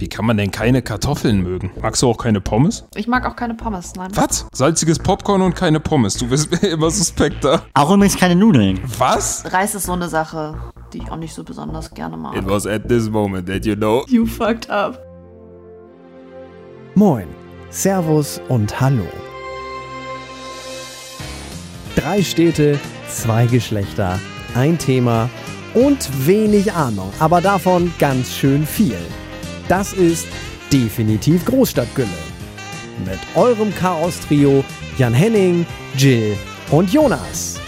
Wie kann man denn keine Kartoffeln mögen? Magst du auch keine Pommes? Ich mag auch keine Pommes, nein. Was? Salziges Popcorn und keine Pommes. Du bist mir immer suspekter. Auch übrigens keine Nudeln. Was? Reis ist so eine Sache, die ich auch nicht so besonders gerne mag. It was at this moment that you know. You fucked up. Moin, Servus und Hallo. Drei Städte, zwei Geschlechter, ein Thema und wenig Ahnung, aber davon ganz schön viel. Das ist definitiv Großstadtgülle. Mit eurem Chaos-Trio Jan Henning, Jill und Jonas.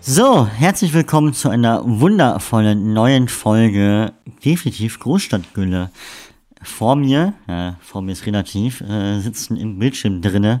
So, herzlich willkommen zu einer wundervollen neuen Folge Definitiv Großstadtgülle. Vor mir, ja, vor mir ist relativ, äh, sitzen im Bildschirm drinne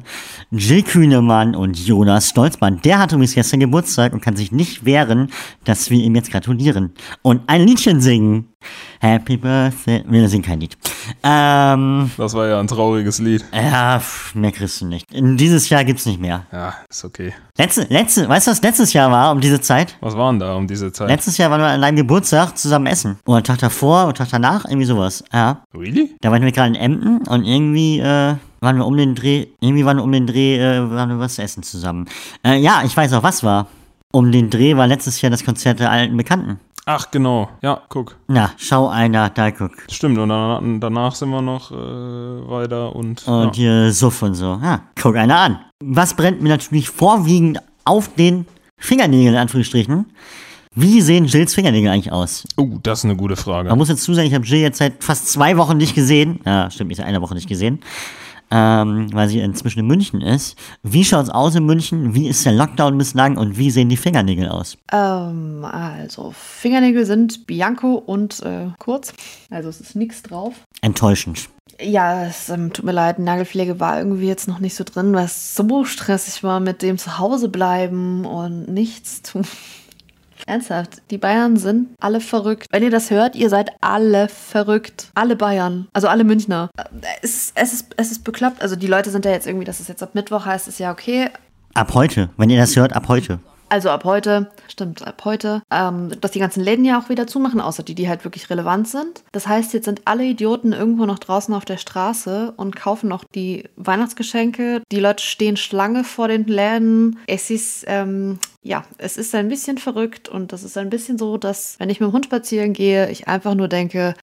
Jill Kühnemann und Jonas Stolzmann. Der hatte übrigens gestern Geburtstag und kann sich nicht wehren, dass wir ihm jetzt gratulieren und ein Liedchen singen. Happy Birthday. Wir singen kein Lied. Ähm, Das war ja ein trauriges Lied. ja, pff, mehr kriegst du nicht. In dieses Jahr gibt's nicht mehr. Ja, ist okay. Letzte, letzte, weißt du, was letztes Jahr war um diese Zeit? Was waren da um diese Zeit? Letztes Jahr waren wir an deinem Geburtstag zusammen essen. Oder Tag davor oder Tag danach, irgendwie sowas. Ja. Really? Da waren wir gerade in Emden und irgendwie äh, waren wir um den Dreh, irgendwie waren wir um den Dreh, äh, waren wir was essen zusammen. Äh, ja, ich weiß auch, was war. Um den Dreh war letztes Jahr das Konzert der alten Bekannten. Ach, genau. Ja, guck. Na, schau einer, da guck. Stimmt. Und dann, danach sind wir noch äh, weiter und. Und ja. hier Suff und so. Ja, guck einer an. Was brennt mir natürlich vorwiegend auf den Fingernägeln, in Anführungsstrichen. Wie sehen Jills Fingernägel eigentlich aus? Oh, das ist eine gute Frage. Man muss dazu sagen, ich habe Jill jetzt seit fast zwei Wochen nicht gesehen. Ja, stimmt, ich seit einer Woche nicht gesehen. Ähm, weil sie inzwischen in München ist. Wie schaut's aus in München? Wie ist der Lockdown bislang und wie sehen die Fingernägel aus? Ähm, also, Fingernägel sind Bianco und äh, kurz. Also, es ist nichts drauf. Enttäuschend. Ja, es ähm, tut mir leid, Nagelpflege war irgendwie jetzt noch nicht so drin, weil es so stressig war mit dem Zuhause bleiben und nichts tun. Ernsthaft, die Bayern sind alle verrückt. Wenn ihr das hört, ihr seid alle verrückt. Alle Bayern, also alle Münchner. Äh, Es, ist- es, ist, es ist bekloppt. Also die Leute sind ja jetzt irgendwie, dass es jetzt ab Mittwoch heißt, ist ja okay. Ab heute. Wenn ihr das hört, ab heute. Also ab heute, stimmt, ab heute, ähm, dass die ganzen Läden ja auch wieder zumachen, außer die, die halt wirklich relevant sind. Das heißt, jetzt sind alle Idioten irgendwo noch draußen auf der Straße und kaufen noch die Weihnachtsgeschenke. Die Leute stehen Schlange vor den Läden. Es ist, ähm, ja, es ist ein bisschen verrückt und das ist ein bisschen so, dass, wenn ich mit dem Hund spazieren gehe, ich einfach nur denke,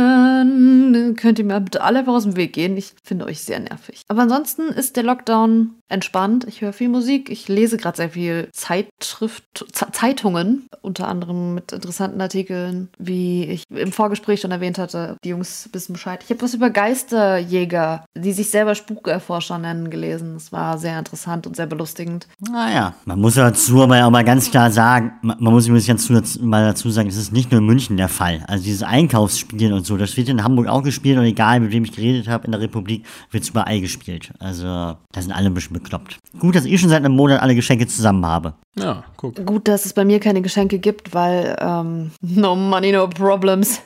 töten, könnt ihr mir bitte alle aus dem Weg gehen. Ich finde euch sehr nervig. Aber ansonsten ist der Lockdown entspannt. Ich höre viel Musik. Ich lese gerade sehr viel Zeitschrift, Ze- Zeitungen, unter anderem mit interessanten Artikeln, wie ich im Vorgespräch schon erwähnt hatte. Die Jungs wissen Bescheid. Ich habe was über Geisterjäger, die sich selber Spukerforscher nennen, gelesen. Es war sehr interessant und sehr belustigend. Naja, man muss dazu aber auch mal ganz klar sagen, man man muss übrigens ganz dazu, mal dazu sagen, es ist nicht nur in München der Fall. Also dieses Einkaufsspielen und so, das wird in Hamburg auch gespielt und egal, mit wem ich geredet habe in der Republik, wird es überall gespielt. Also da sind alle ein bisschen bekloppt. Gut, dass ich schon seit einem Monat alle Geschenke zusammen habe. Ja, guck. Gut, dass es bei mir keine Geschenke gibt, weil ähm, no money, no problems.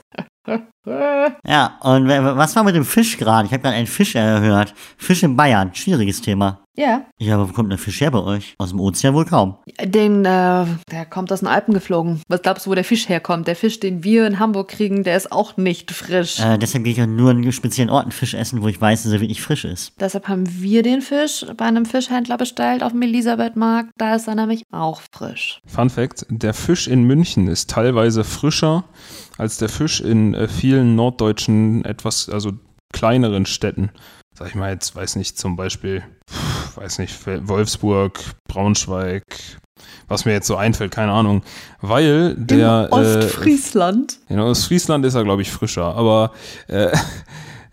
Ja, und was war mit dem Fisch gerade? Ich habe gerade einen Fisch erhört. Fisch in Bayern, schwieriges Thema. Ja. Ja, aber wo kommt der Fisch her bei euch? Aus dem Ozean wohl kaum. Den, äh, der kommt aus den Alpen geflogen. Was glaubst du, wo der Fisch herkommt? Der Fisch, den wir in Hamburg kriegen, der ist auch nicht frisch. Äh, deshalb gehe ich auch nur an speziellen Orten Fisch essen, wo ich weiß, dass er wirklich frisch ist. Deshalb haben wir den Fisch bei einem Fischhändler bestellt auf dem Elisabethmarkt. Da ist er nämlich auch frisch. Fun Fact: Der Fisch in München ist teilweise frischer als der Fisch in äh, vielen norddeutschen, etwas, also kleineren Städten. Sag ich mal jetzt, weiß nicht, zum Beispiel, weiß nicht, Wolfsburg, Braunschweig, was mir jetzt so einfällt, keine Ahnung. Weil der. in äh, Ostfriesland. in Ostfriesland ist er, glaube ich, frischer, aber äh,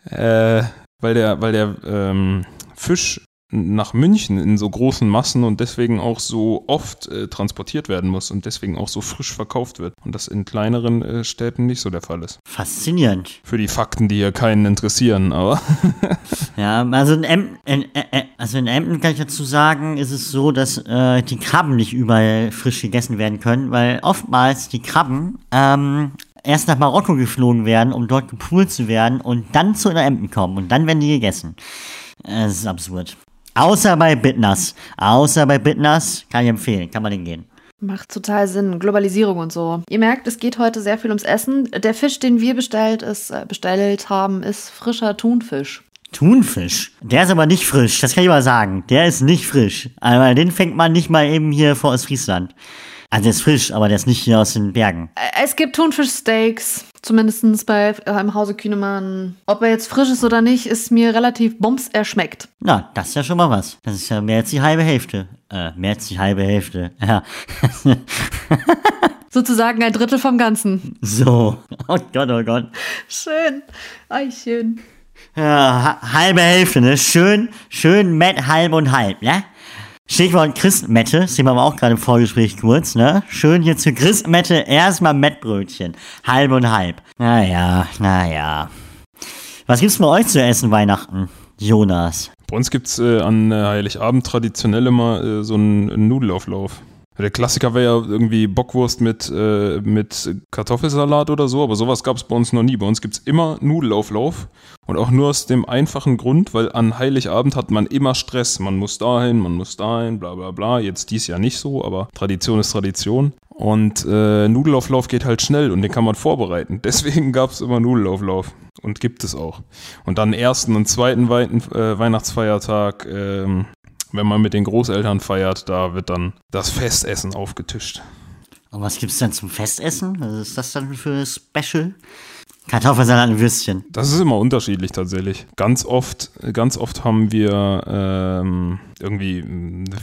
äh, weil der, weil der ähm, Fisch nach München in so großen Massen und deswegen auch so oft äh, transportiert werden muss und deswegen auch so frisch verkauft wird. Und das in kleineren äh, Städten nicht so der Fall ist. Faszinierend. Für die Fakten, die hier keinen interessieren, aber Ja, also in, Emden, in, äh, äh, also in Emden kann ich dazu sagen, ist es so, dass äh, die Krabben nicht überall frisch gegessen werden können, weil oftmals die Krabben ähm, erst nach Marokko geflogen werden, um dort gepoolt zu werden und dann zu Emden kommen und dann werden die gegessen. Äh, Das ist absurd. Außer bei Bitnas. Außer bei Bitnas kann ich empfehlen, kann man den gehen. Macht total Sinn. Globalisierung und so. Ihr merkt, es geht heute sehr viel ums Essen. Der Fisch, den wir bestellt, ist, äh, bestellt haben, ist frischer Thunfisch. Thunfisch. Der ist aber nicht frisch, das kann ich mal sagen. Der ist nicht frisch. Aber den fängt man nicht mal eben hier vor Ostfriesland. Also der ist frisch, aber der ist nicht hier aus den Bergen. Äh, Es gibt Thunfischsteaks, zumindest bei äh, im Hause Kühnemann. Ob er jetzt frisch ist oder nicht, ist mir relativ bums, er schmeckt. Na, das ist ja schon mal was. Das ist ja mehr als die halbe Hälfte. Äh, mehr als die halbe Hälfte. Ja. Sozusagen ein Drittel vom Ganzen. so. Oh Gott, oh Gott. Schön. Schön. Ja, ha- halbe Hälfte, ne? Schön, schön Met, halb und halb, ne? Stichwort Christmette, das sehen wir auch gerade im Vorgespräch kurz, ne? Schön hier zur Christmette erstmal Mettbrötchen. Halb und halb. Naja, naja. Was gibt's bei euch zu essen Weihnachten, Jonas? Bei uns gibt es äh, an äh, Heiligabend traditionell immer äh, so einen Nudelauflauf. Der Klassiker wäre ja irgendwie Bockwurst mit, äh, mit Kartoffelsalat oder so, aber sowas gab es bei uns noch nie. Bei uns gibt es immer Nudelauflauf und auch nur aus dem einfachen Grund, weil an Heiligabend hat man immer Stress. Man muss dahin, man muss dahin, bla bla bla. Jetzt dies Jahr nicht so, aber Tradition ist Tradition. Und äh, Nudelauflauf geht halt schnell und den kann man vorbereiten. Deswegen gab es immer Nudelauflauf und gibt es auch. Und dann ersten und zweiten Weiten, äh, Weihnachtsfeiertag, ähm, wenn man mit den Großeltern feiert, da wird dann das Festessen aufgetischt. Und was gibt's dann zum Festessen? Was ist das dann für Special? Kartoffelsalat und Würstchen. Das ist immer unterschiedlich tatsächlich. Ganz oft, ganz oft haben wir ähm, irgendwie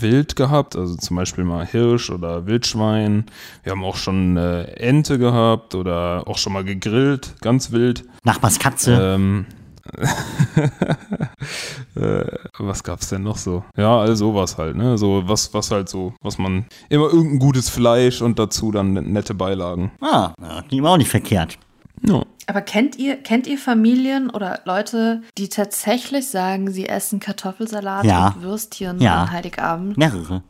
Wild gehabt, also zum Beispiel mal Hirsch oder Wildschwein. Wir haben auch schon äh, Ente gehabt oder auch schon mal gegrillt, ganz wild. Nachbars Katze. Ähm, äh, was gab's denn noch so? Ja, all sowas halt, ne? So was, was halt so, was man immer irgendein gutes Fleisch und dazu dann nette Beilagen. Ah, ja, die war auch nicht verkehrt. Ja. Aber kennt ihr, kennt ihr Familien oder Leute, die tatsächlich sagen, sie essen Kartoffelsalat Ja. und Würstchen Ja. an Heiligabend? Mehrere.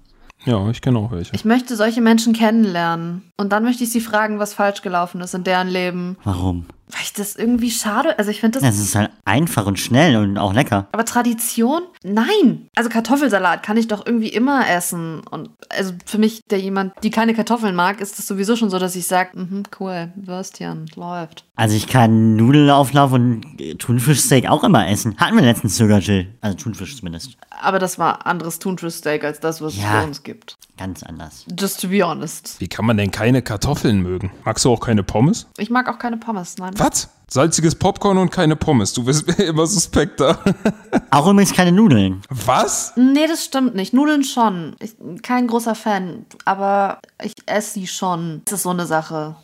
Ja, ich kenne auch welche. Ich möchte solche Menschen kennenlernen. Und dann möchte ich sie fragen, was falsch gelaufen ist in deren Leben. Warum? Weil ich das irgendwie schade. Also ich finde das. Es ist halt einfach und schnell und auch lecker. Aber Tradition? Nein. Also Kartoffelsalat kann ich doch irgendwie immer essen. Und also für mich, der jemand, die keine Kartoffeln mag, ist es sowieso schon so, dass ich sage, mhm, cool, Würstchen, läuft. Also ich kann Nudelauflauf und Thunfischsteak auch immer essen. Hatten wir letztens sogar, Jill. Also Thunfisch zumindest. Aber das war anderes Thunfischsteak als das, was es Ja. bei uns gibt. Ganz anders. Just to be honest. Wie kann man denn keine Kartoffeln mögen? Magst du auch keine Pommes? Ich mag auch keine Pommes, nein. Was? Salziges Popcorn und keine Pommes. Du bist mir immer suspekter. Auch übrigens keine Nudeln. Was? Nee, das stimmt nicht. Nudeln schon. Ich kein großer Fan, aber ich esse sie schon. Das ist so eine Sache,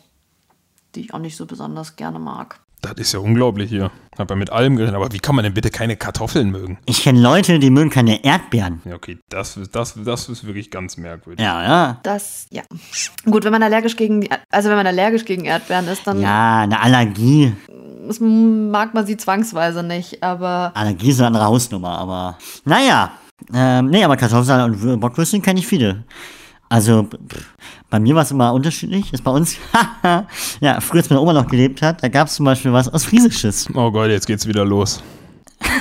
die ich auch nicht so besonders gerne mag. Das ist ja unglaublich hier. Hab ja mit allem geredet, aber wie kann man denn bitte keine Kartoffeln mögen? Ich kenne Leute, die mögen keine Erdbeeren. Ja, okay, das, das, das ist wirklich ganz merkwürdig. Ja, ja. Das, ja. Gut, wenn man allergisch gegen, die- also wenn man allergisch gegen Erdbeeren ist, dann Ja, eine Allergie. das mag man sie zwangsweise nicht, aber Allergie ist eine andere Hausnummer, aber. Naja. Ähm, nee, aber Kartoffelsalat und Wür- Bockwürstchen kenne ich viele. Also, pff, bei mir war es immer unterschiedlich. Ist bei uns, ja, früher, als meine Oma noch gelebt hat, da gab es zum Beispiel was aus Friesisches. Oh Gott, jetzt geht's wieder los.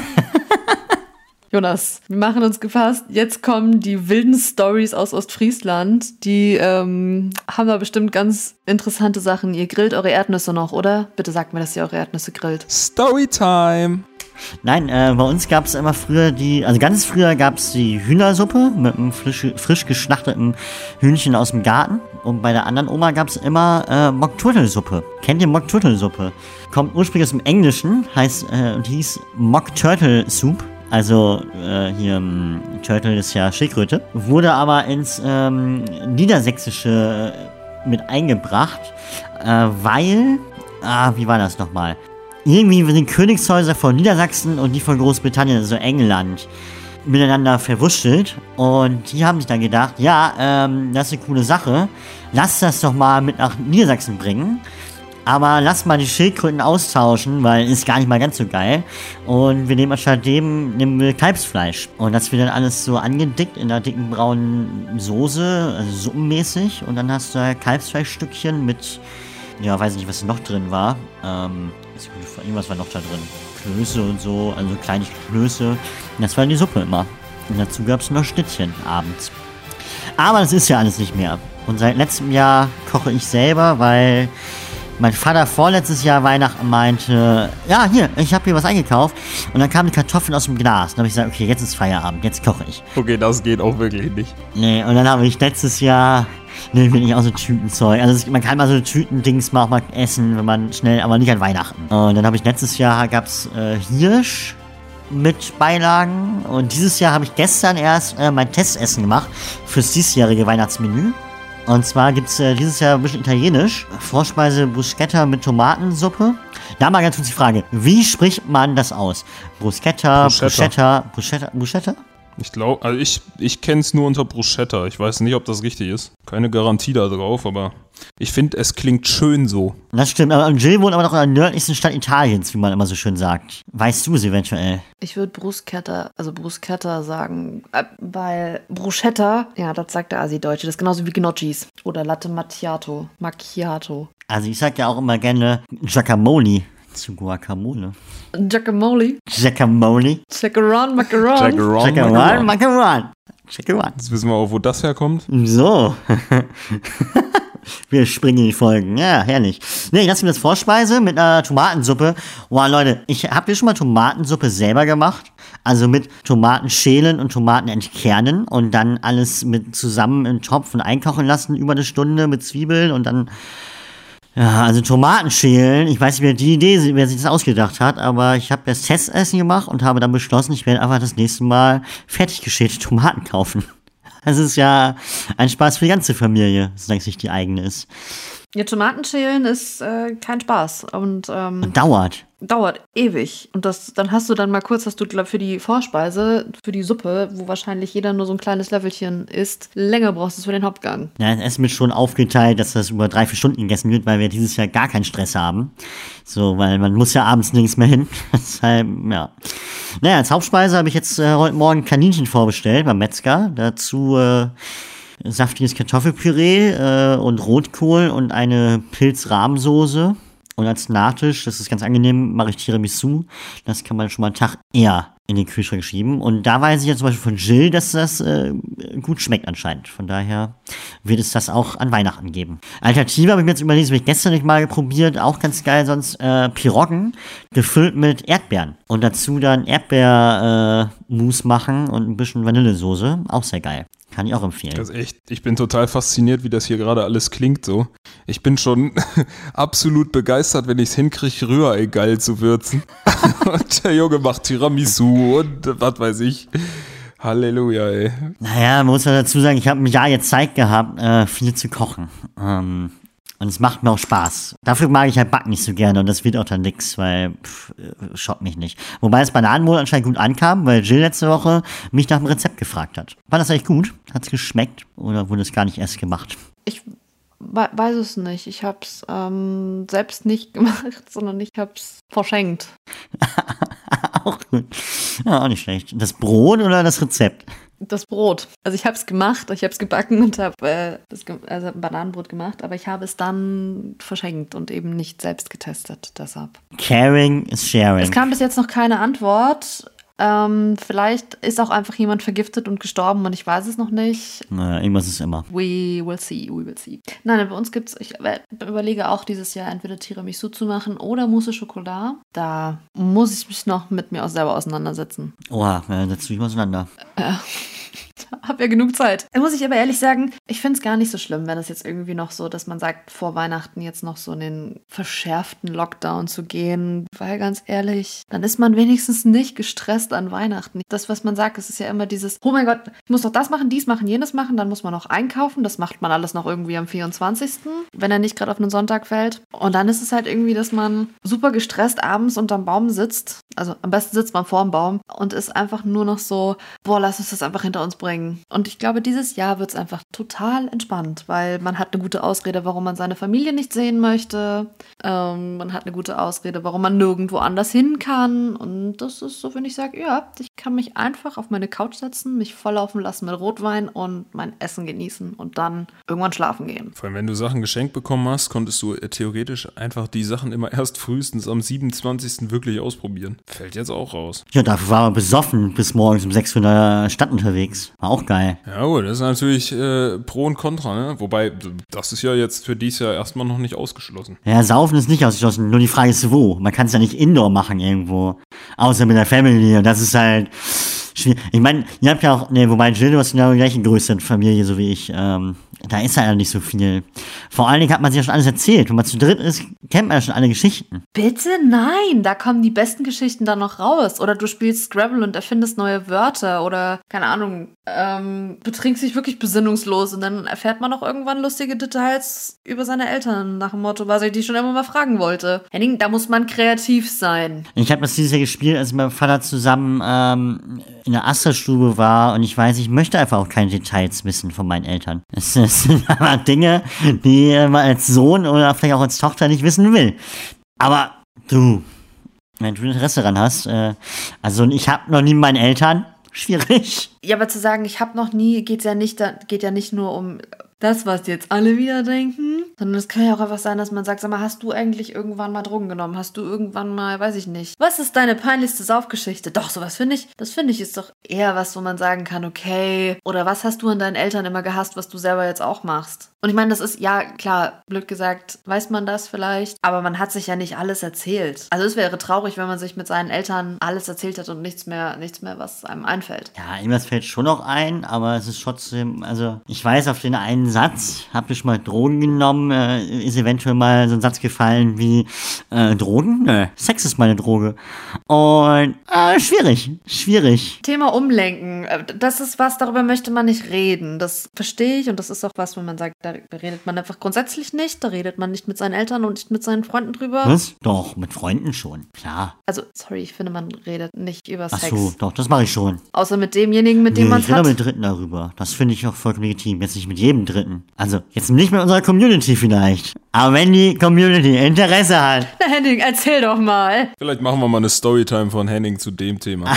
Jonas, wir machen uns gefasst. Jetzt kommen die wilden Stories aus Ostfriesland. Die ähm, haben da bestimmt ganz interessante Sachen. Ihr grillt eure Erdnüsse noch, oder? Bitte sagt mir, dass ihr eure Erdnüsse grillt. Storytime. Nein, äh, bei uns gab es immer früher die, also ganz früher gab es die Hühnersuppe mit einem frisch, frisch geschlachteten Hühnchen aus dem Garten. Und bei der anderen Oma gab es immer äh, Mock-Turtle-Suppe. Kennt ihr Mock-Turtle-Suppe? Kommt ursprünglich aus dem Englischen, heißt äh, und hieß Mock-Turtle-Soup. Also äh, hier, ähm, Turtle ist ja Schildkröte. Wurde aber ins ähm, Niedersächsische äh, mit eingebracht, äh, weil, ah, wie war das nochmal? Irgendwie sind die Königshäuser von Niedersachsen und die von Großbritannien, also England, miteinander verwurschtelt. Und die haben sich dann gedacht, ja, ähm, das ist eine coole Sache. Lass das doch mal mit nach Niedersachsen bringen. Aber lass mal die Schildkröten austauschen, weil ist gar nicht mal ganz so geil. Und wir nehmen anstatt dem nehmen wir Kalbsfleisch. Und das wird dann alles so angedickt in einer dicken braunen Soße, also suppenmäßig. Und dann hast du da Kalbsfleischstückchen mit ja, weiß nicht, was noch drin war. Ähm, irgendwas war noch da drin. Klöße und so, also kleine Klöße. Und das war die Suppe immer. Und dazu gab es noch Schnittchen abends. Aber das ist ja alles nicht mehr. Und seit letztem Jahr koche ich selber, weil mein Vater vorletztes Jahr Weihnachten meinte, ja, hier, ich habe hier was eingekauft. Und dann kamen die Kartoffeln aus dem Glas. Dann habe ich gesagt, okay, jetzt ist Feierabend, jetzt koche ich. Okay, das geht auch wirklich nicht. Nee, und dann habe ich letztes Jahr, nee, bin ich auch so Tütenzeug. Also man kann mal so Tütendings mal auch mal essen, wenn man schnell, aber nicht an Weihnachten. Und dann habe ich letztes Jahr, gab's äh, Hirsch mit Beilagen. Und dieses Jahr habe ich gestern erst äh, mein Testessen gemacht fürs diesjährige Weihnachtsmenü. Und zwar gibt's äh, dieses Jahr ein bisschen italienisch. Vorspeise Bruschetta mit Tomatensuppe. Da mal ganz kurz die Frage, wie spricht man das aus? Bruschetta, Bruschetta. Bruschetta, Bruschetta, Bruschetta? Ich glaube, also ich, ich kenne es nur unter Bruschetta. Ich weiß nicht, ob das richtig ist. Keine Garantie da drauf, aber ich finde, es klingt schön so. Das stimmt, aber Jill wohnt aber noch in der nördlichsten Stadt Italiens, wie man immer so schön sagt. Weißt du es eventuell? Ich würde Bruschetta, also Bruschetta sagen, äh, weil Bruschetta, ja, das sagt der Asi-Deutsche, das ist genauso wie Gnocchis oder Latte Macchiato, Macchiato. Also ich sag ja auch immer gerne Guacamole zu Guacamole. Guacamole, Guacamole. Chacaron, Macaron. Jack Chacaron, Macaron. Chacaron. Jetzt wissen wir auch, wo das herkommt. So. Wir springen in die Folgen. Ja, herrlich. Nee, das ist mir das Vorspeise mit einer Tomatensuppe. Wow, Leute, ich habt ihr schon mal Tomatensuppe selber gemacht? Also mit Tomaten schälen und Tomaten entkernen und dann alles mit zusammen im Topf und einkochen lassen über eine Stunde mit Zwiebeln und dann ja, also Tomaten schälen. Ich weiß nicht, wer die Idee, wer sich das ausgedacht hat, aber ich habe das Testessen gemacht und habe dann beschlossen, ich werde einfach das nächste Mal fertig geschälte Tomaten kaufen. Das ist ja ein Spaß für die ganze Familie, solange es nicht die eigene ist. Ja, Tomatenschälen ist äh, kein Spaß und ähm, Dauert. Dauert ewig. Und das, dann hast du dann mal kurz, hast du glaub, für die Vorspeise, für die Suppe, wo wahrscheinlich jeder nur so ein kleines Löffelchen isst, länger brauchst du es für den Hauptgang. Ja, es ist mir schon aufgeteilt, dass das über drei, vier Stunden gegessen wird, weil wir dieses Jahr gar keinen Stress haben. So, weil man muss ja abends nirgends mehr hin. Deshalb, ja. Naja, als Hauptspeise habe ich jetzt äh, heute Morgen Kaninchen vorbestellt beim Metzger. Dazu äh, saftiges Kartoffelpüree äh, und Rotkohl und eine Pilzrahmsoße. Und als Nachtisch, das ist ganz angenehm, mache ich Tiramisu. Das kann man schon mal einen Tag eher in den Kühlschrank schieben. Und da weiß ich ja zum Beispiel von Jill, dass das äh, gut schmeckt anscheinend. Von daher wird es das auch an Weihnachten geben. Alternative habe ich mir jetzt überlegt, das habe ich gestern nicht mal probiert, auch ganz geil, sonst äh, Piroggen gefüllt mit Erdbeeren. Und dazu dann Erdbeermousse äh, machen und ein bisschen Vanillesoße. Auch sehr geil. Kann ich auch empfehlen. Das ist echt, ich bin total fasziniert, wie das hier gerade alles klingt so. Ich bin schon absolut begeistert, wenn ich es hinkriege, Rührei geil zu würzen. und der Junge macht Tiramisu und was weiß ich. Halleluja, ey. Naja, muss ja dazu sagen, ich habe ein Jahr jetzt Zeit gehabt, äh, viel zu kochen. Ähm, und es macht mir auch Spaß. Dafür mag ich halt Backen nicht so gerne und das wird auch dann nix, weil pff, äh, schockt mich nicht. Wobei das Bananenbrot anscheinend gut ankam, weil Jill letzte Woche mich nach dem Rezept gefragt hat. War das eigentlich gut? Hat's geschmeckt? Oder wurde es gar nicht erst gemacht? Ich we- weiß es nicht. Ich habe es ähm, selbst nicht gemacht, sondern ich habe es verschenkt. auch gut. Ja, auch nicht schlecht. Das Brot oder das Rezept? Das Brot. Also ich habe es gemacht, ich habe es gebacken und habe äh, das ge- also Bananenbrot gemacht, aber ich habe es dann verschenkt und eben nicht selbst getestet. Deshalb. Caring is sharing. Es kam bis jetzt noch keine Antwort. Ähm, vielleicht ist auch einfach jemand vergiftet und gestorben und ich weiß es noch nicht. Na, irgendwas ist immer. We will see, we will see. Nein, bei uns gibt es, ich äh, überlege auch dieses Jahr entweder Tiramisu zu machen oder Mousse Schokolade. Da muss ich mich noch mit mir auch selber auseinandersetzen. Oha, äh, setzt du dich mal auseinander. Hab ja genug Zeit. Da muss ich aber ehrlich sagen, ich finde es gar nicht so schlimm, wenn es jetzt irgendwie noch so, dass man sagt, vor Weihnachten jetzt noch so in den verschärften Lockdown zu gehen. Weil ganz ehrlich, dann ist man wenigstens nicht gestresst an Weihnachten. Das, was man sagt, es ist ja immer dieses, oh mein Gott, ich muss noch das machen, dies machen, jenes machen, dann muss man noch einkaufen. Das macht man alles noch irgendwie am 24., wenn er nicht gerade auf einen Sonntag fällt. Und dann ist es halt irgendwie, dass man super gestresst abends unterm Baum sitzt. Also am besten sitzt man vorm Baum und ist einfach nur noch so, boah, lass uns das einfach hinter uns bringen. Und ich glaube, dieses Jahr wird es einfach total entspannt, weil man hat eine gute Ausrede, warum man seine Familie nicht sehen möchte. Ähm, man hat eine gute Ausrede, warum man nirgendwo anders hin kann. Und das ist so, wenn ich sage, ja, ich kann mich einfach auf meine Couch setzen, mich volllaufen lassen mit Rotwein und mein Essen genießen und dann irgendwann schlafen gehen. Vor allem, wenn du Sachen geschenkt bekommen hast, konntest du äh, theoretisch einfach die Sachen immer erst frühestens am 27. wirklich ausprobieren. Fällt jetzt auch raus. Ja, dafür war man besoffen bis morgens um 6 Uhr in der Stadt unterwegs. War auch geil. Ja gut, das ist natürlich äh, Pro und Contra, ne? Wobei, das ist ja jetzt für dies Jahr erstmal noch nicht ausgeschlossen. Ja, Saufen ist nicht ausgeschlossen. Nur die Frage ist, wo. Man kann es ja nicht indoor machen irgendwo. Außer mit der Family. Und das ist halt schwierig. Ich meine, ihr habt ja auch, ne, wobei Jill, du hast genau die gleiche Größe Familie, so wie ich. Ähm, da ist ja nicht so viel. Vor allen Dingen hat man sich ja schon alles erzählt. Wenn man zu dritt ist, kennt man ja schon alle Geschichten. Bitte nein, da kommen die besten Geschichten dann noch raus. Oder du spielst Scrabble und erfindest neue Wörter oder, keine Ahnung, ähm, betrinkst dich wirklich besinnungslos und dann erfährt man auch irgendwann lustige Details über seine Eltern nach dem Motto, was ich die schon immer mal fragen wollte. Henning, da muss man kreativ sein. Ich habe das dieses Jahr gespielt, als meinem Vater zusammen ähm, in der Asterstube war und ich weiß, ich möchte einfach auch keine Details wissen von meinen Eltern. Es, sind aber Dinge, die man als Sohn oder vielleicht auch als Tochter nicht wissen will. Aber du, wenn du Interesse daran hast, äh, also ich habe noch nie meinen Eltern, schwierig. Ja, aber zu sagen, ich habe noch nie, geht ja nicht, geht ja nicht nur um das, was jetzt alle wieder denken, sondern es kann ja auch einfach sein, dass man sagt, sag mal, hast du eigentlich irgendwann mal Drogen genommen? Hast du irgendwann mal, weiß ich nicht. Was ist deine peinlichste Saufgeschichte? Doch, sowas finde ich, das finde ich ist doch eher was, wo man sagen kann, okay, oder was hast du an deinen Eltern immer gehasst, was du selber jetzt auch machst? Und ich meine, das ist, ja, klar, blöd gesagt, weiß man das vielleicht, aber man hat sich ja nicht alles erzählt. Also es wäre traurig, wenn man sich mit seinen Eltern alles erzählt hat und nichts mehr, nichts mehr, was einem einfällt. Ja, irgendwas fällt schon noch ein, aber es ist trotzdem, also ich weiß auf den einen Satz, habt ihr schon mal Drogen genommen, äh, ist eventuell mal so ein Satz gefallen wie äh, Drogen? Nö, Sex ist meine Droge. Und äh, schwierig, schwierig. Thema Umlenken, äh, das ist was, darüber möchte man nicht reden. Das verstehe ich und das ist auch was, wo man sagt, da redet man einfach grundsätzlich nicht, da redet man nicht mit seinen Eltern und nicht mit seinen Freunden drüber. Was? Doch, mit Freunden schon, klar. Also, sorry, ich finde, man redet nicht über Ach Sex. so, doch, das mache ich schon. Außer mit demjenigen, mit dem Nee, man ich es rede hat. mit Dritten darüber. Das finde ich auch vollkommen legitim. Jetzt nicht mit jedem Dritten. Also, jetzt nicht mit unserer Community vielleicht. Aber wenn die Community Interesse hat. Na, Henning, erzähl doch mal. Vielleicht machen wir mal eine Storytime von Henning zu dem Thema.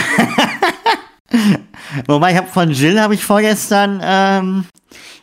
Wobei, ich habe von Jill, habe ich vorgestern ähm,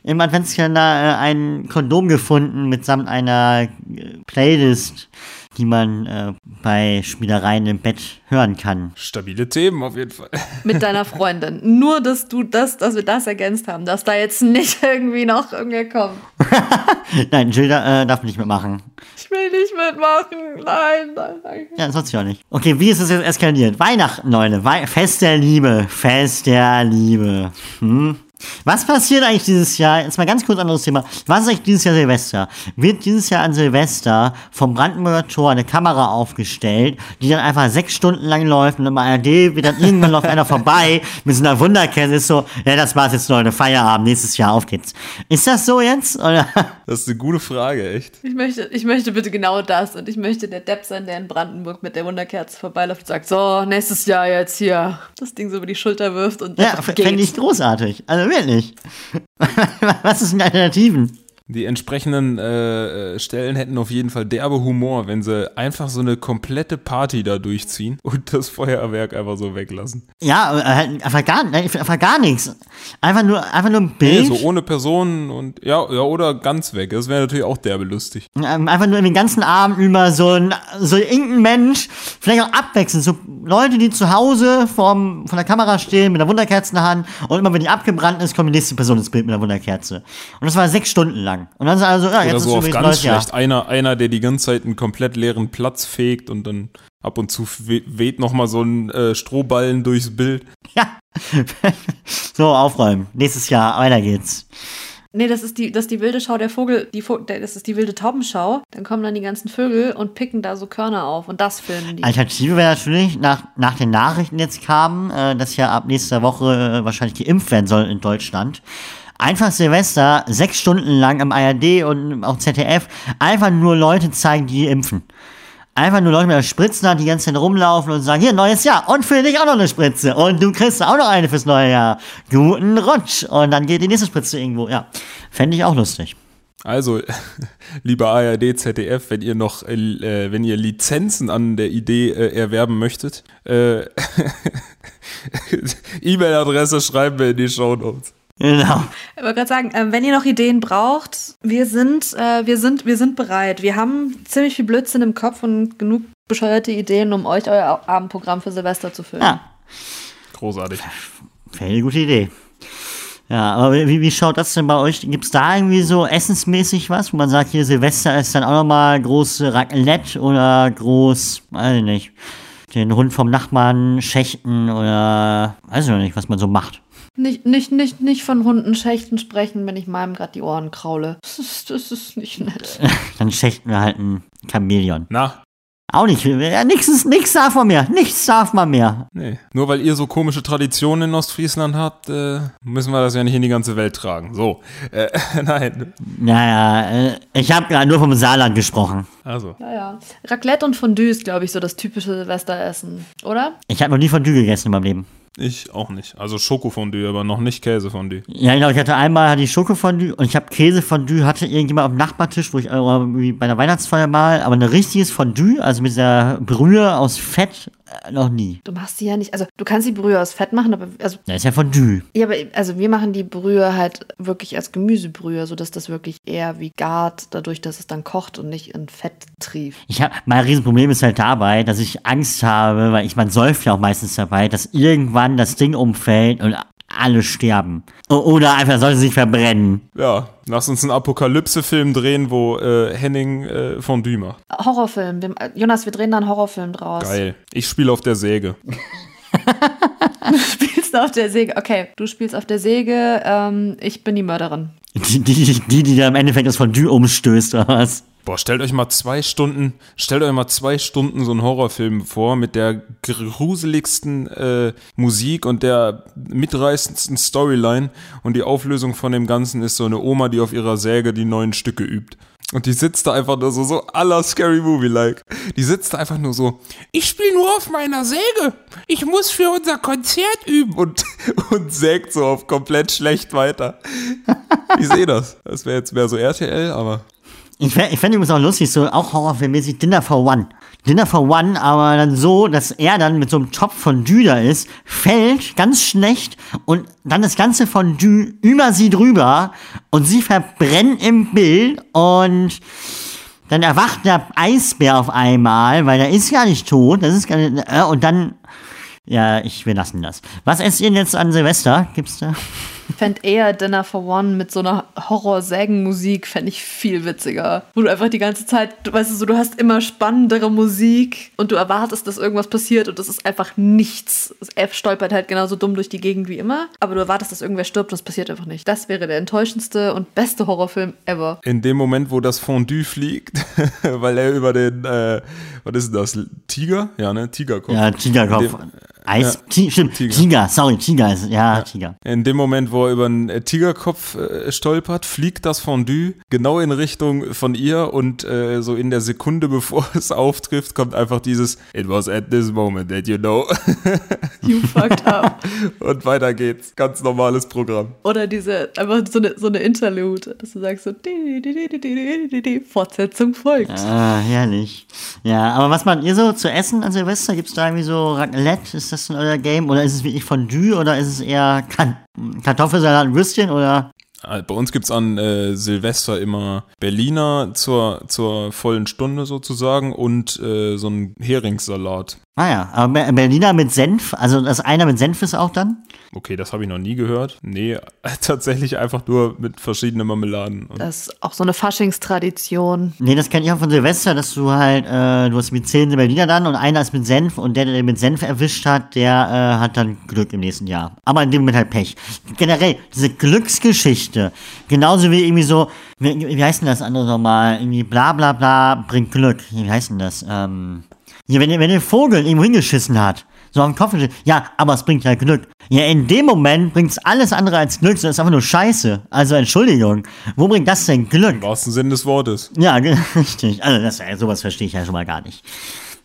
im Adventskalender äh, ein Kondom gefunden mitsamt einer äh, Playlist, die man äh, bei Spielereien im Bett hören kann. Stabile Themen auf jeden Fall. Mit deiner Freundin. Nur, dass du das, dass wir das ergänzt haben, dass da jetzt nicht irgendwie noch irgendwer kommt. Nein, Jill äh, darf nicht mitmachen. Ich will nicht mitmachen. Nein, nein, nein. Ja, das ich auch nicht. Okay, wie ist es jetzt eskaliert? Weihnachten, Leute. Wei Fest der Liebe. Fest der Liebe. Hm? Was passiert eigentlich dieses Jahr? Jetzt mal ganz kurz anderes Thema. Was ist eigentlich dieses Jahr Silvester? Wird dieses Jahr an Silvester vom Brandenburger Tor eine Kamera aufgestellt, die dann einfach sechs Stunden lang läuft und im ARD wird dann irgendwann läuft einer vorbei mit so einer Wunderkerze ist so, ja, das war's jetzt, Leute, Feierabend, nächstes Jahr, auf geht's. Ist das so jetzt? Oder? Das ist eine gute Frage, echt. Ich möchte, ich möchte bitte genau das und ich möchte der Depp sein, der in Brandenburg mit der Wunderkerze vorbeiläuft und sagt, so, nächstes Jahr jetzt hier das Ding so über die Schulter wirft und Ja, fände ich großartig. Also wirklich. Was ist denn Alternativen? Die entsprechenden äh, äh, Stellen hätten auf jeden Fall derbe Humor, wenn sie einfach so eine komplette Party da durchziehen und das Feuerwerk einfach so weglassen. Ja, halt einfach gar, nein, einfach gar nichts. Einfach nur, einfach nur ein Nee, Bild. so ohne Personen und ja, ja, oder ganz weg. Das wäre natürlich auch derbe lustig. Einfach nur den ganzen Abend über so ein, so irgendein Mensch, vielleicht auch abwechselnd, so Leute, die zu Hause vorm, vor der Kamera stehen, mit einer Wunderkerze in der Hand und immer wenn die abgebrannt ist, kommt die nächste Person ins Bild mit einer Wunderkerze. Und das war sechs Stunden lang. Und dann sind alle so, ja, jetzt Oder ist so auf übrigens ganz neues Jahr. schlecht. Einer, einer, der die ganze Zeit einen komplett leeren Platz fegt und dann ab und zu we weht nochmal so ein äh, Strohballen durchs Bild. Ja. so, aufräumen. Nächstes Jahr, weiter geht's. Nee, das ist die, das ist die wilde Schau der Vogel, die Vo der, das ist die wilde Taubenschau. Dann kommen dann die ganzen Vögel und picken da so Körner auf und das filmen die. Alternative wäre natürlich, nach, nach den Nachrichten jetzt kamen, äh, dass ja ab nächster Woche äh, wahrscheinlich geimpft werden soll in Deutschland. Einfach Silvester, sechs Stunden lang am ARD und auch ZDF, einfach nur Leute zeigen, die impfen. Einfach nur Leute mit der Spritze, die ganze Zeit rumlaufen und sagen, hier, neues Jahr, und für dich auch noch eine Spritze. Und du kriegst auch noch eine fürs neue Jahr. Guten Rutsch. Und dann geht die nächste Spritze irgendwo, ja. Fände ich auch lustig. Also, lieber ARD, ZDF, wenn ihr noch, äh, wenn ihr Lizenzen an der Idee äh, erwerben möchtet, äh, E-Mail-Adresse schreiben wir in die Show Notes. Genau. Ich wollte gerade sagen, ähm, wenn ihr noch Ideen braucht, wir sind, äh, wir sind, wir sind bereit. Wir haben ziemlich viel Blödsinn im Kopf und genug bescheuerte Ideen, um euch euer Abendprogramm für Silvester zu füllen. Ja, Großartig. wäre eine gute Idee. Ja, aber wie, wie schaut das denn bei euch? Gibt's da irgendwie so essensmäßig was, wo man sagt, hier Silvester ist dann auch nochmal groß Raclette oder groß, weiß ich nicht, den Hund vom Nachbarn schächten oder weiß ich noch nicht, was man so macht. Nicht, nicht, nicht, nicht von Hundenschächten sprechen, wenn ich meinem gerade die Ohren kraule. Das ist, das ist nicht nett. Dann schächten wir halt ein Chamäleon. Na, Auch nicht, ja, nix ist, nix darf man mehr, nichts darf man mehr. nee. Nur weil ihr so komische Traditionen in Ostfriesland habt, äh, müssen wir das ja nicht in die ganze Welt tragen. So, äh, nein. Naja, äh, ich habe gerade nur vom Saarland gesprochen. Also, Ja, ja. Raclette und Fondue ist, glaube ich, so das typische Silvesteressen, oder? Ich habe noch nie Fondue gegessen in meinem Leben. Ich auch nicht. Also Schokofondue, aber noch nicht Käsefondue. Ja, genau, ich hatte einmal hatte ich Schokofondue und ich habe Käsefondue, hatte irgendjemand auf dem Nachbartisch, wo ich äh, wie bei der Weihnachtsfeier mal, aber ein richtiges Fondue, also mit der Brühe aus Fett, noch nie. Du machst die ja nicht, also du kannst die Brühe aus Fett machen, aber also Das ist ja Fondue. Ja, aber also wir machen die Brühe halt wirklich als Gemüsebrühe, sodass das wirklich eher wie gart, dadurch, dass es dann kocht und nicht in Fett trieft. Ich hab, mein Riesenproblem ist halt dabei, dass ich Angst habe, weil ich, man säuft ja auch meistens dabei, dass irgendwann das Ding umfällt und alle sterben. O- Oder einfach sollte sich verbrennen. Ja, lass uns einen Apokalypse-Film drehen, wo äh, Henning äh, Fondue macht. Horrorfilm. Wir, äh, Jonas, wir drehen da einen Horrorfilm draus. Geil. Ich spiele auf der Säge. Du spielst auf der Säge. Okay, du spielst auf der Säge. Ähm, ich bin die Mörderin. Die, die, die, die da im Endeffekt das Fondue umstößt, oder was? Boah, stellt euch mal zwei Stunden, stellt euch mal zwei Stunden so einen Horrorfilm vor mit der gruseligsten äh, Musik und der mitreißendsten Storyline und die Auflösung von dem Ganzen ist so eine Oma, die auf ihrer Säge die neuen Stücke übt. Und die sitzt da einfach nur so, so aller Scary Movie-like. Die sitzt da einfach nur so, ich spiele nur auf meiner Säge. Ich muss für unser Konzert üben. Und, und sägt so auf komplett schlecht weiter. Ich sehe das. Das wäre jetzt mehr so RTL, aber Ich, fä- ich fände übrigens auch lustig, so auch horrorfilmmäßig Dinner for One. Dinner for One, aber dann so, dass er dann mit so einem Topf Fondue da ist, fällt ganz schlecht und dann das ganze Fondue über sie drüber und sie verbrennt im Bild und dann erwacht der Eisbär auf einmal, weil der ist ja nicht tot, das ist gar nicht, äh, und dann, ja, ich, wir lassen das. Was esst ihr denn jetzt an Silvester? Gibt's da? Fände eher Dinner for One mit so einer Horror-Sägen-Musik, fände ich viel witziger. Wo du einfach die ganze Zeit, du weißt so, du hast immer spannendere Musik und du erwartest, dass irgendwas passiert und das ist einfach nichts. F stolpert halt genauso dumm durch die Gegend wie immer, aber du erwartest, dass irgendwer stirbt und es passiert einfach nicht. Das wäre der enttäuschendste und beste Horrorfilm ever. in dem Moment, wo das Fondue fliegt, weil er über den, äh, was ist denn das, Tiger? Ja, ne, Tigerkopf. Ja, Tigerkopf. Eis, ja, Ti- stimmt, Tiger. Tiger. sorry, Tiger ist, ja, Tiger. In dem Moment, wo er über einen Tigerkopf äh, stolpert, fliegt das Fondue genau in Richtung von ihr und äh, so in der Sekunde, bevor es auftrifft, kommt einfach dieses It was at this moment that you know. You fucked up. und weiter geht's. Ganz normales Programm. Oder diese, einfach so eine, so eine Interlude, dass du sagst so, di, di, di, di, di, di, di, Fortsetzung folgt. Ah, herrlich. Ja, aber was macht ihr so zu essen an Silvester? Gibt's da irgendwie so Raclette? Ist das in euer Game? Oder ist es wirklich Fondue? Oder ist es eher Kartoffelsalat und Würstchen? Oder? Äh, Bei uns gibt's an äh, Silvester immer Berliner zur, zur vollen Stunde sozusagen und äh, so einen Heringssalat. Ah ja, aber Be- Berliner mit Senf, also das einer mit Senf ist auch dann? Okay, das habe ich noch nie gehört. Nee, tatsächlich einfach nur mit verschiedenen Marmeladen. Und Das ist auch so eine Faschingstradition. Nee, das kenne ich auch von Silvester, dass du halt, äh, du hast mit zehn Berliner dann und einer ist mit Senf und der, der den mit Senf erwischt hat, der äh, hat dann Glück im nächsten Jahr. Aber in dem Moment halt Pech. Generell, diese Glücksgeschichte, genauso wie irgendwie so, wie, wie heißt denn das andere nochmal? Irgendwie bla bla bla bringt Glück. Wie heißt denn das? Ähm, ja, wenn, wenn der Vogel irgendwo hingeschissen hat, so am Kopf, ja, aber es bringt ja Glück. Ja, in dem Moment bringt's alles andere als Glück, das ist einfach nur Scheiße. Also Entschuldigung, wo bringt das denn Glück? Im wahrsten Sinn des Wortes. Ja, richtig. Also das, sowas verstehe ich ja schon mal gar nicht.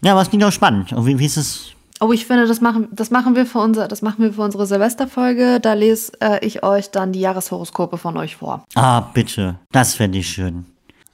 Ja, aber es klingt auch spannend. Und wie, wie ist es? Oh, ich finde, das machen, das machen wir für unser, das machen wir für unsere Silvesterfolge. Da lese äh, ich euch dann die Jahreshoroskope von euch vor. Ah, bitte. Das fände ich schön.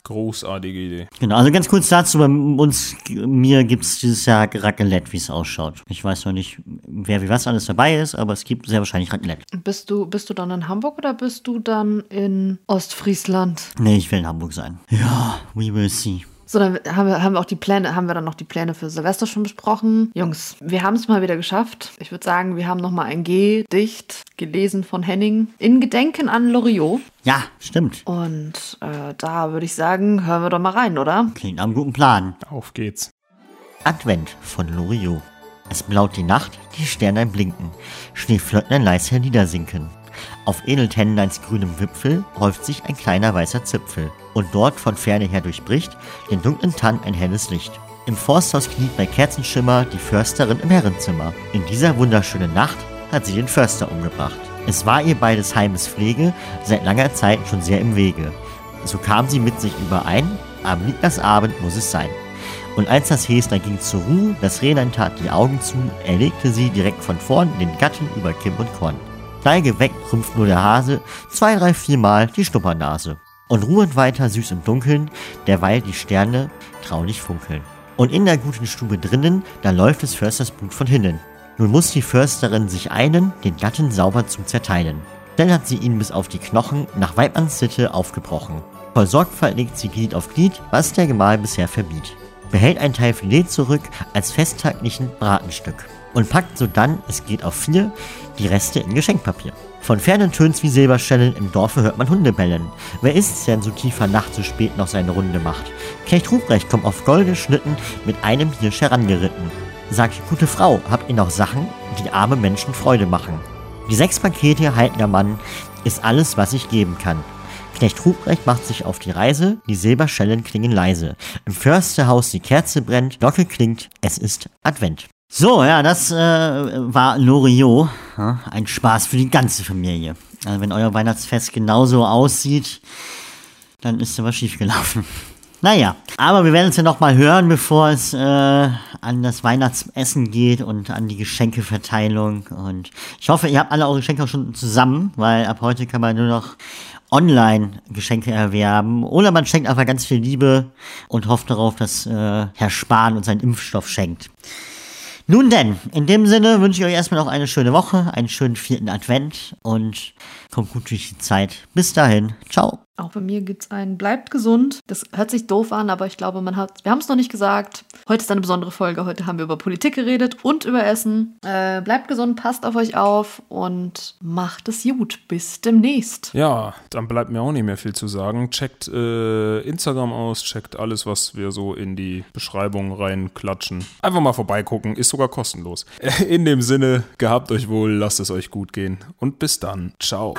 Großartige Idee. Genau, also ganz kurz dazu, bei uns, mir gibt's dieses Jahr Raclette, wie es ausschaut. Ich weiß noch nicht, wer wie was alles dabei ist, aber es gibt sehr wahrscheinlich Raclette. Bist du, bist du dann in Hamburg oder bist du dann in Ostfriesland? Nee, ich will in Hamburg sein. Ja, we will see. So, dann haben wir, haben wir auch die Pläne, haben wir dann noch die Pläne für Silvester schon besprochen. Jungs, wir haben es mal wieder geschafft. Ich würde sagen, wir haben noch mal ein Gedicht gelesen von Henning in Gedenken an Loriot. Ja, stimmt. Und äh, da würde ich sagen, hören wir doch mal rein, oder? Klingt nach einem guten Plan. Auf geht's. Advent von Loriot. Es blaut die Nacht, die Sterne blinken, Schneeflocken leis herniedersinken. Auf Edeltennleins grünem Wipfel häuft sich ein kleiner weißer Zipfel, und dort von ferne her durchbricht den dunklen Tann ein helles Licht. Im Forsthaus kniet bei Kerzenschimmer die Försterin im Herrenzimmer. In dieser wunderschönen Nacht hat sie den Förster umgebracht. Es war ihr bei des Heimes Pflege seit langer Zeit schon sehr im Wege. So kam sie mit sich überein, am Abend muss es sein. Und als das Häsler ging zur Ruhe, das Rädern tat die Augen zu, erlegte sie direkt von vorn den Gatten über Kim und Korn. Steige weg, rümpft nur der Hase, zwei, drei, viermal die Schnuppernase. Und ruhend weiter süß im Dunkeln, derweil die Sterne traulich funkeln. Und in der guten Stube drinnen, da läuft des Försters Blut von hinnen. Nun muss die Försterin sich einen, den Gatten sauber zu zerteilen. Dann hat sie ihn bis auf die Knochen nach Weibmanns Sitte aufgebrochen. Voll Sorgfalt legt sie Glied auf Glied, was der Gemahl bisher verbiet. Behält ein Teil Filet zurück als festtaglichen Bratenstück. Und packt sodann, es geht auf vier, die Reste in Geschenkpapier. Von fernen Töns wie Silberschellen im Dorfe hört man Hunde bellen. Wer ist's, der in so tiefer Nacht so spät noch seine Runde macht? Knecht Ruprecht kommt auf golde Schnitten mit einem Hirsch herangeritten. Sagt, gute Frau, habt ihr noch Sachen, die arme Menschen Freude machen? Die sechs Pakete haltender Mann ist alles, was ich geben kann. Knecht Ruprecht macht sich auf die Reise, die Silberschellen klingen leise. Im Försterhaus die Kerze brennt, Glocke klingt, es ist Advent. So, ja, das äh, war Loriot. Ja, ein Spaß für die ganze Familie. Also wenn euer Weihnachtsfest genauso aussieht, dann ist da was schiefgelaufen. Naja, aber wir werden es ja nochmal hören, bevor es äh, an das Weihnachtsessen geht und an die Geschenkeverteilung. Und ich hoffe, ihr habt alle eure Geschenke auch schon zusammen, weil ab heute kann man nur noch online Geschenke erwerben. Oder man schenkt einfach ganz viel Liebe und hofft darauf, dass äh, Herr Spahn uns einen Impfstoff schenkt. Nun denn, in dem Sinne wünsche ich euch erstmal noch eine schöne Woche, einen schönen vierten Advent und kommt gut durch die Zeit. Bis dahin, ciao. Auch bei mir gibt es ein Bleibt gesund. Das hört sich doof an, aber ich glaube, man hat, wir haben es noch nicht gesagt. Heute ist eine besondere Folge. Heute haben wir über Politik geredet und über Essen. Äh, bleibt gesund, passt auf euch auf und macht es gut. Bis demnächst. Ja, dann bleibt mir auch nicht mehr viel zu sagen. Checkt äh, Instagram aus, checkt alles, was wir so in die Beschreibung reinklatschen. Einfach mal vorbeigucken, ist sogar kostenlos. In dem Sinne, gehabt euch wohl, lasst es euch gut gehen und bis dann. Ciao.